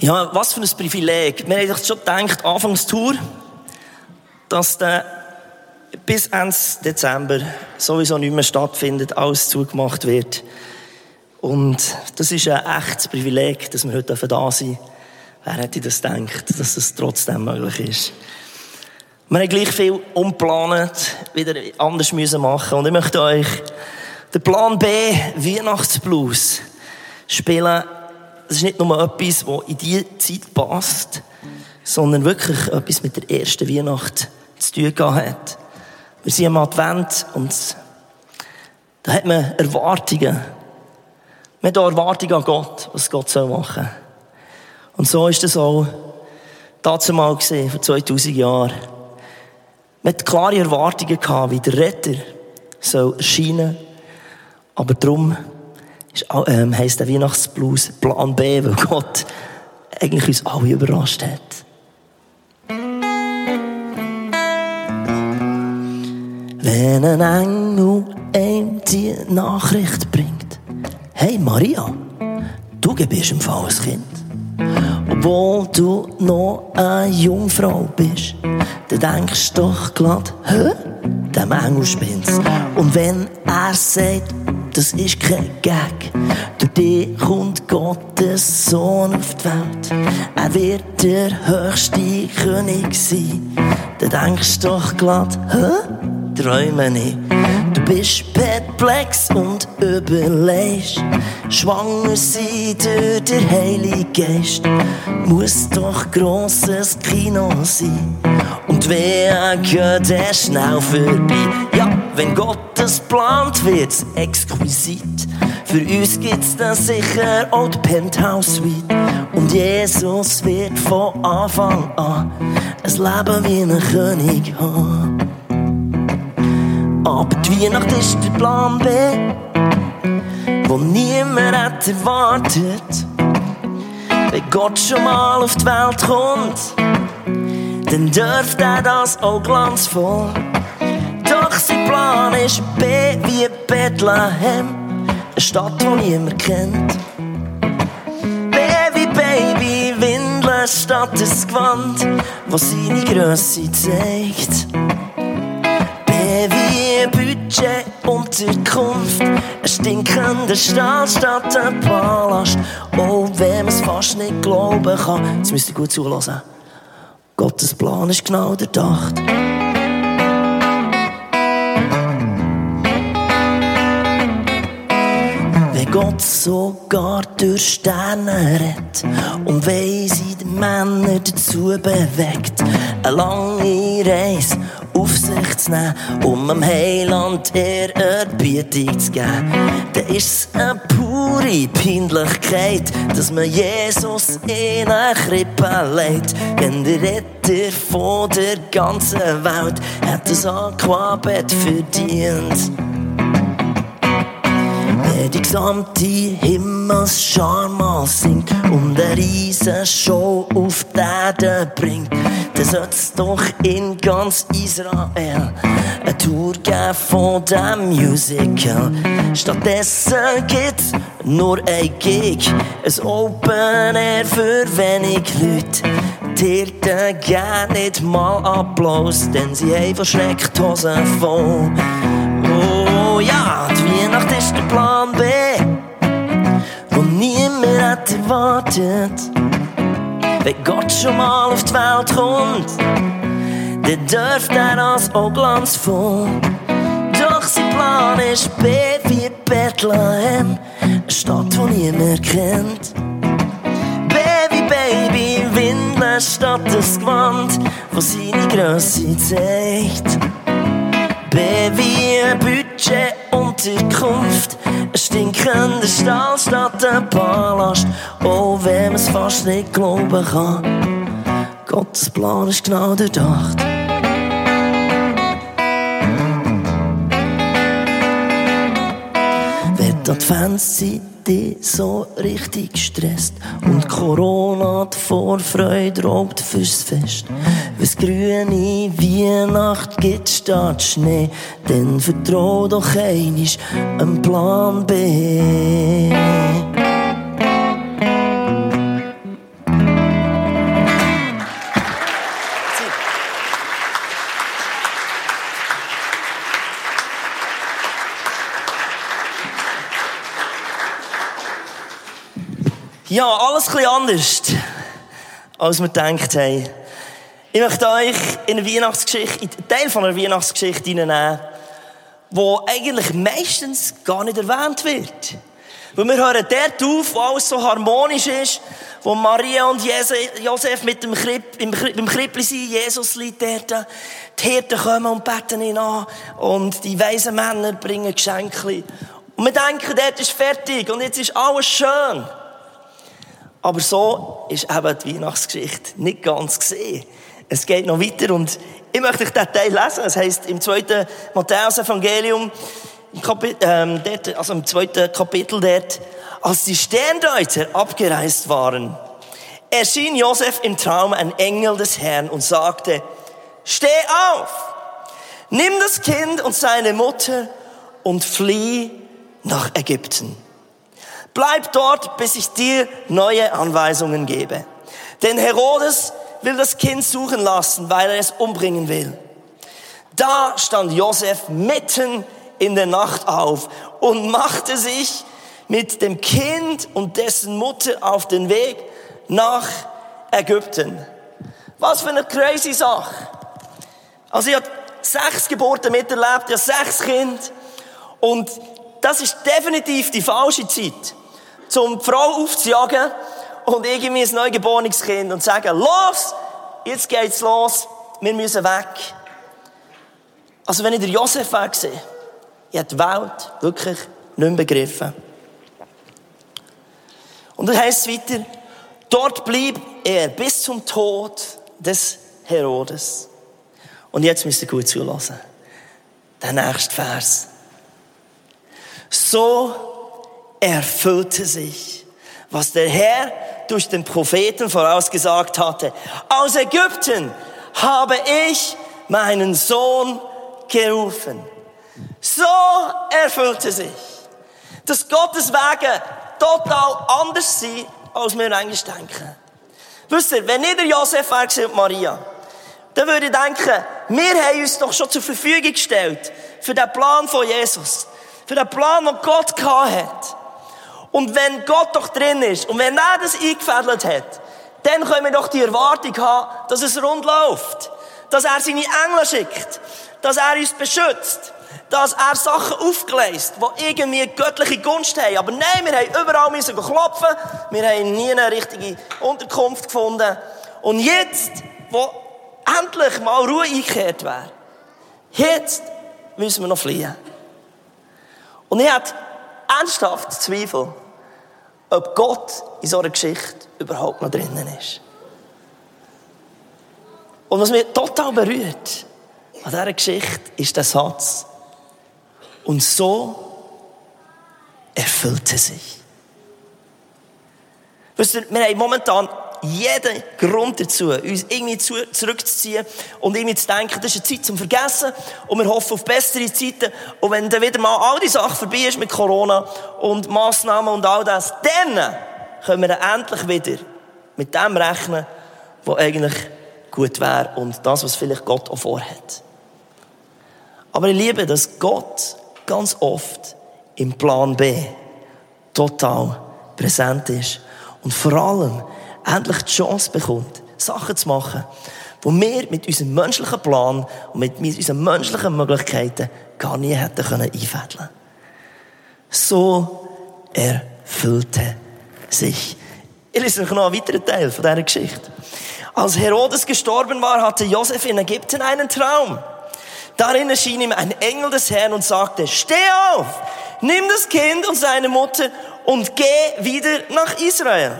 Ja, was für ein Privileg. Wir haben schon gedacht, Anfangstour, dass der bis Ende Dezember sowieso nicht mehr stattfindet, alles zugemacht wird. Und das ist ein echtes Privileg, dass wir heute da sind. Wer hätte das gedacht, dass das trotzdem möglich ist? Wir haben gleich viel umgeplant, wieder anders müssen machen. Und ich möchte euch den Plan B, Weihnachtsblues, spielen das ist nicht nur etwas, das in diese Zeit passt, sondern wirklich etwas mit der ersten Weihnacht zu tun hat. Wir sind am Advent und da hat man Erwartungen. Man hat Erwartungen an Gott, was Gott soll machen Und so ist es auch dazu gesehen, vor 2000 Jahren. Man hat klare Erwartungen gehabt, wie der Retter soll erscheinen. Aber darum ähm, heisst der Weihnachtsblues Plan B, weil Gott eigentlich uns alle überrascht hat. Wenn ein Engel ihm die Nachricht bringt, hey Maria, du gebst im Fall ein Kind. Obwohl du noch eine Jungfrau bist, dann denkst du doch glatt, hä? Der Engel spinnt's. Und wenn er sagt, das ist kein Gag. Durch dich kommt Gottes Sohn auf die Welt. Er wird der höchste König sein. Dann denkst du doch glatt, hä? Träume nicht. Du bist perplex und überlegst. Schwanger sein durch den Heiligen Geist. Muss doch grosses Kino sein. Und wer geht der schnell vorbei? Wenn Gott das plant, wird's exquisit. Für uns gibt's dann sicher auch die Penthouse Suite. Und Jesus wird von Anfang an ein Leben wie ein König haben. Aber die Weihnacht ist der Plan B, wo niemand hat erwartet. Wenn Gott schon mal auf die Welt kommt, dann dürfte er das auch glanzvoll. Plan ist B wie Bethlehem, eine Stadt, die niemand kennt. Baby, Baby, Windeln statt das Gewand, was seine Größe zeigt. Baby, Budget Unterkunft, ein stinkender Stall statt ein Palast. Oh, wenn man es fast nicht glauben kann, jetzt müsst ihr gut zulassen. Gottes Plan ist genau Gott sogar durch Sterne redet und weiss sie die Männer dazu bewegt, eine lange Reise auf sich zu nehmen, um dem Heiland Ehrerbietung zu geben. Dann ist es eine pure Peinlichkeit, dass man Jesus in eine Krippe legt. Denn der Retter von der ganzen Welt hat das Aquabett verdient die gesamte Himmelsschar mal singt und riesen Show auf die Erde bringt, dann sollte es doch in ganz Israel eine Tour geben von dem Musical. Stattdessen gibt's nur ein Gig, ein Open Air für wenig Leute. Die Hirten geben nicht mal Applaus, denn sie haben verschreckt Hosen voll. Oh ja, die Weihnacht ist der Plan hat erwartet. Wenn Gott schon mal auf die Welt kommt, dann dürft er das auch glanzvoll. Doch sein Plan ist B wie Bethlehem, eine Stadt, die niemand kennt. Baby, Baby, Windeln statt das Gewand, was seine Größe zeigt. Baby, ein Budget, Unterkunft, ein stinkender Stall statt ein Palast. Oh, wenn man es fast nicht glauben kann, Gottes Plan ist genau durchdacht. Wenn die Adventszeit dich so richtig stresst und Corona die Vorfreude raubt fürs Fest. Wenn's grüne Weihnacht gibt statt Schnee, dann vertrau doch einisch einen Plan B. Ja, alles ein bisschen anders, als wir gedacht haben. Ich möchte euch in eine Weihnachtsgeschichte, in Teil von einer Weihnachtsgeschichte hineinnehmen, wo eigentlich meistens gar nicht erwähnt wird. Weil wir hören dort auf, wo alles so harmonisch ist, wo Maria und Josef mit dem Kripp, im Krippli sind, Jesus liegt dort, die Hirten kommen und beten ihn an und die weisen Männer bringen Geschenke. Und wir denken, dort ist fertig und jetzt ist alles schön. Aber so ist eben die Weihnachtsgeschichte nicht ganz gesehen. Es geht noch weiter und ich möchte euch diesen Teil lesen. Es heißt im zweiten Matthäus-Evangelium, ähm, dort, also im zweiten Kapitel dort, als die Sterndeuter abgereist waren, erschien Josef im Traum ein Engel des Herrn und sagte, steh auf, nimm das Kind und seine Mutter und flieh nach Ägypten. Bleib dort, bis ich dir neue Anweisungen gebe. Denn Herodes will das Kind suchen lassen, weil er es umbringen will. Da stand Josef mitten in der Nacht auf und machte sich mit dem Kind und dessen Mutter auf den Weg nach Ägypten. Was für eine crazy Sache. Also ich habe sechs Geburten miterlebt, ich habe sechs Kinder und das ist definitiv die falsche Zeit, um die Frau aufzujagen und irgendwie ein neugeborenes Kind und sagen, los, jetzt geht's los, wir müssen weg. Also wenn ich den Josef wegsehe, ich habe die Welt wirklich nicht mehr begriffen. Und dann heißt es weiter, dort blieb er bis zum Tod des Herodes. Und jetzt müsst ihr gut zulassen. Der nächste Vers. So erfüllte sich, was der Herr durch den Propheten vorausgesagt hatte. Aus Ägypten habe ich meinen Sohn gerufen. So erfüllte sich, dass Gottes Wege total anders sind, als wir eigentlich denken. Wisst ihr, wenn nicht der Josef wäre und Maria, dann würde ich denken, wir haben uns doch schon zur Verfügung gestellt für den Plan von Jesus. Für den Plan, den Gott gehabt hat. Und wenn Gott doch drin ist und wenn er das eingefädelt hat, dann können wir doch die Erwartung haben, dass es rund läuft. Dass er seine Engel schickt. Dass er uns beschützt dass er Sachen aufgeleist, die irgendwie göttliche Gunst haben. Aber nein, wir haben überall müssen klopfen. Wir haben nie eine richtige Unterkunft gefunden. Und jetzt, wo endlich mal Ruhe eingekehrt wäre, jetzt müssen wir noch fliehen. Und ich hatte ernsthaft Zweifel, ob Gott in so einer Geschichte überhaupt noch drinnen ist. Und was mich total berührt an dieser Geschichte ist der Satz, und so erfüllte sich. Wisst ihr, wir haben momentan jeden Grund dazu, uns irgendwie zurückzuziehen und irgendwie zu denken, das ist eine Zeit zum Vergessen und wir hoffen auf bessere Zeiten. Und wenn dann wieder mal all die Sachen vorbei ist mit Corona und Massnahmen und all das, dann können wir dann endlich wieder mit dem rechnen, was eigentlich gut wäre und das, was vielleicht Gott auch vorhat. Aber ich liebe, dass Gott ganz oft im Plan B total präsent ist und vor allem endlich die Chance bekommt, Sachen zu machen, wo wir mit unserem menschlichen Plan und mit unseren menschlichen Möglichkeiten gar nie hätten können einfädeln. So erfüllte sich. Ich lese noch einen weiteren Teil von dieser Geschichte. Als Herodes gestorben war, hatte Josef in Ägypten einen Traum. Darin erschien ihm ein Engel des Herrn und sagte, steh auf, nimm das Kind und seine Mutter und geh wieder nach Israel.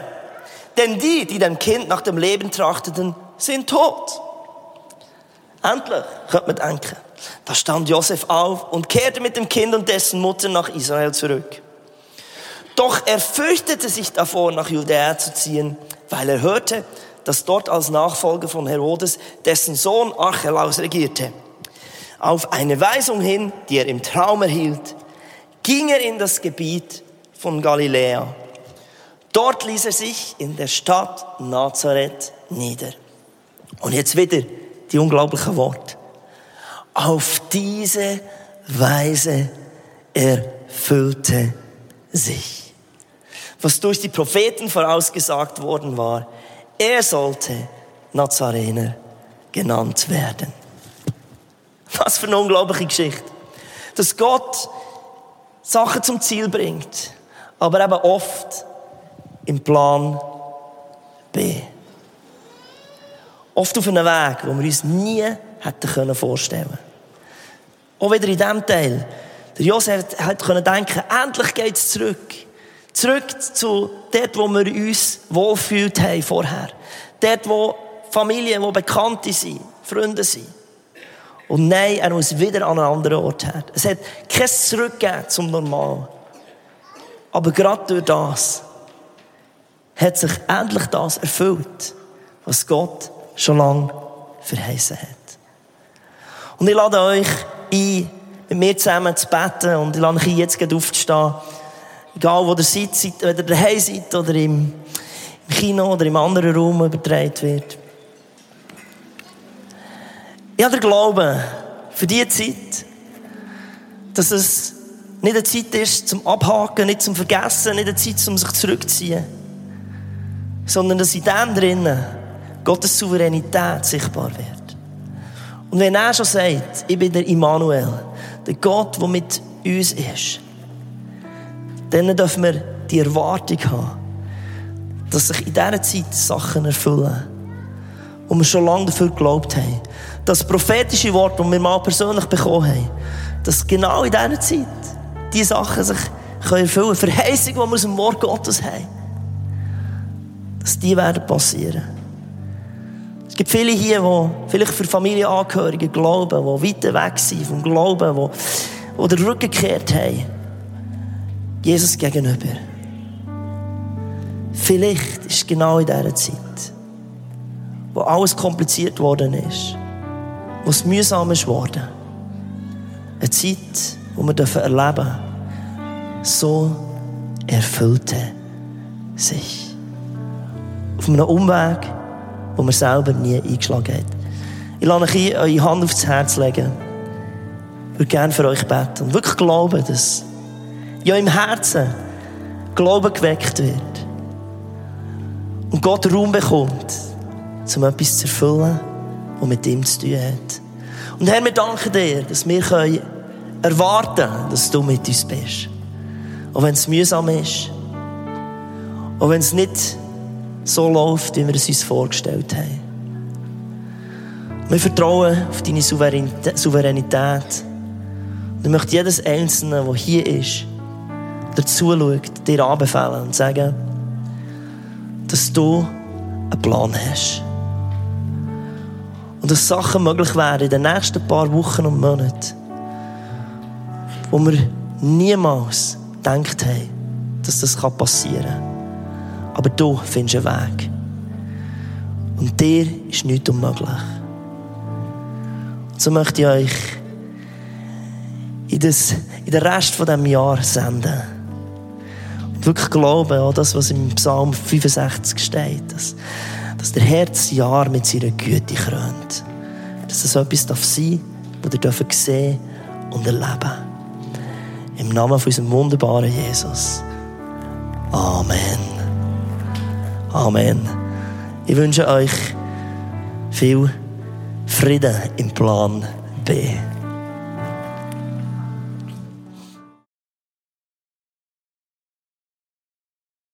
Denn die, die dem Kind nach dem Leben trachteten, sind tot. Endlich, könnte man denken. Da stand Josef auf und kehrte mit dem Kind und dessen Mutter nach Israel zurück. Doch er fürchtete sich davor, nach Judäa zu ziehen, weil er hörte, dass dort als Nachfolger von Herodes dessen Sohn Archelaus regierte. Auf eine Weisung hin, die er im Traum erhielt, ging er in das Gebiet von Galiläa. Dort ließ er sich in der Stadt Nazareth nieder. Und jetzt wieder die unglaublichen Worte. Auf diese Weise erfüllte sich. was durch die Propheten vorausgesagt worden war. Er sollte Nazarener genannt werden. Was für eine unglaubliche Geschichte. Dass Gott Sachen zum Ziel bringt, aber eben oft im Plan B. Oft auf einem Weg, wo wir uns nie hätten vorstellen können. Auch wieder in diesem Teil. Der Josef hat denken, endlich geht es zurück. Zurück zu dort, wo wir uns wohlfühlt haben vorher. Dort, wo Familien, die Bekannte sind, Freunde sind. Und nein, er muss wieder an einen anderen Ort her. Es hat kein Zurückgehen zum Normal. Aber gerade durch das hat sich endlich das erfüllt, was Gott schon lange verheißen hat. Und ich lade euch ein, mit mir zusammen zu beten und ich lade euch ein, jetzt aufzustehen. Egal, wo ihr seid, wenn ihr daheim seid oder im, im Kino oder im anderen Raum übertragen wird. Ich habe den Glauben für diese Zeit, dass es nicht eine Zeit ist zum Abhaken, nicht zum Vergessen, nicht eine Zeit, um sich zurückzuziehen, sondern dass in dem drinnen Gottes Souveränität sichtbar wird. Und wenn er schon sagt, ich bin der Immanuel, der Gott, der mit uns ist, dann dürfen wir die Erwartung haben, dass sich in dieser Zeit Sachen erfüllen, wo wir schon lange dafür geglaubt haben. Das prophetische Wort, das wir mal persönlich bekommen haben, dass genau in dieser Zeit diese Sachen sich erfüllen können. Verheißungen, die wir aus dem Wort Gottes haben. Dass die werden passieren. Es gibt viele hier, die vielleicht für Familienangehörige glauben, die weiter weg sind vom Glauben, die, die den Rücken gekehrt haben. Jesus gegenüber. Vielleicht ist es genau in dieser Zeit, wo alles kompliziert worden ist, wo es mühsam ist worden. Eine Zeit, wo wir erleben dürfen, so erfüllte sich. Auf einem Umweg, wo man selber nie eingeschlagen hat. Ich lade euch eure Hand aufs Herz legen. Ich würde gerne für euch beten und wirklich glauben, dass ja im Herzen Glauben geweckt wird. Und Gott Raum bekommt, um etwas zu erfüllen, was mit ihm zu tun hat. Und Herr, wir danken dir, dass wir können erwarten, dass du mit uns bist. Auch wenn es mühsam ist. Auch wenn es nicht so läuft, wie wir es uns vorgestellt haben. Wir vertrauen auf deine Souveränität. Und ich möchte jedes Einzelne, der hier ist, dazu schaut, dir anbefehlen und sagen, dass du einen Plan hast. Und dass Sachen möglich werden in den nächsten paar Wochen und Monaten, wo wir niemals gedacht haben, dass das passieren kann. Aber du findest einen Weg. Und dir ist nichts unmöglich. Und so möchte ich euch in, das, in den Rest von diesem Jahr senden. Und wirklich glauben an das, was im Psalm 65 steht. Dass, dass der das Jahr mit seiner Güte krönt. Dass es etwas darf sein darf, das ihr sehen und erleben Im Namen von unserem wunderbaren Jesus. Amen. Amen. Ich wünsche euch viel Frieden im Plan B.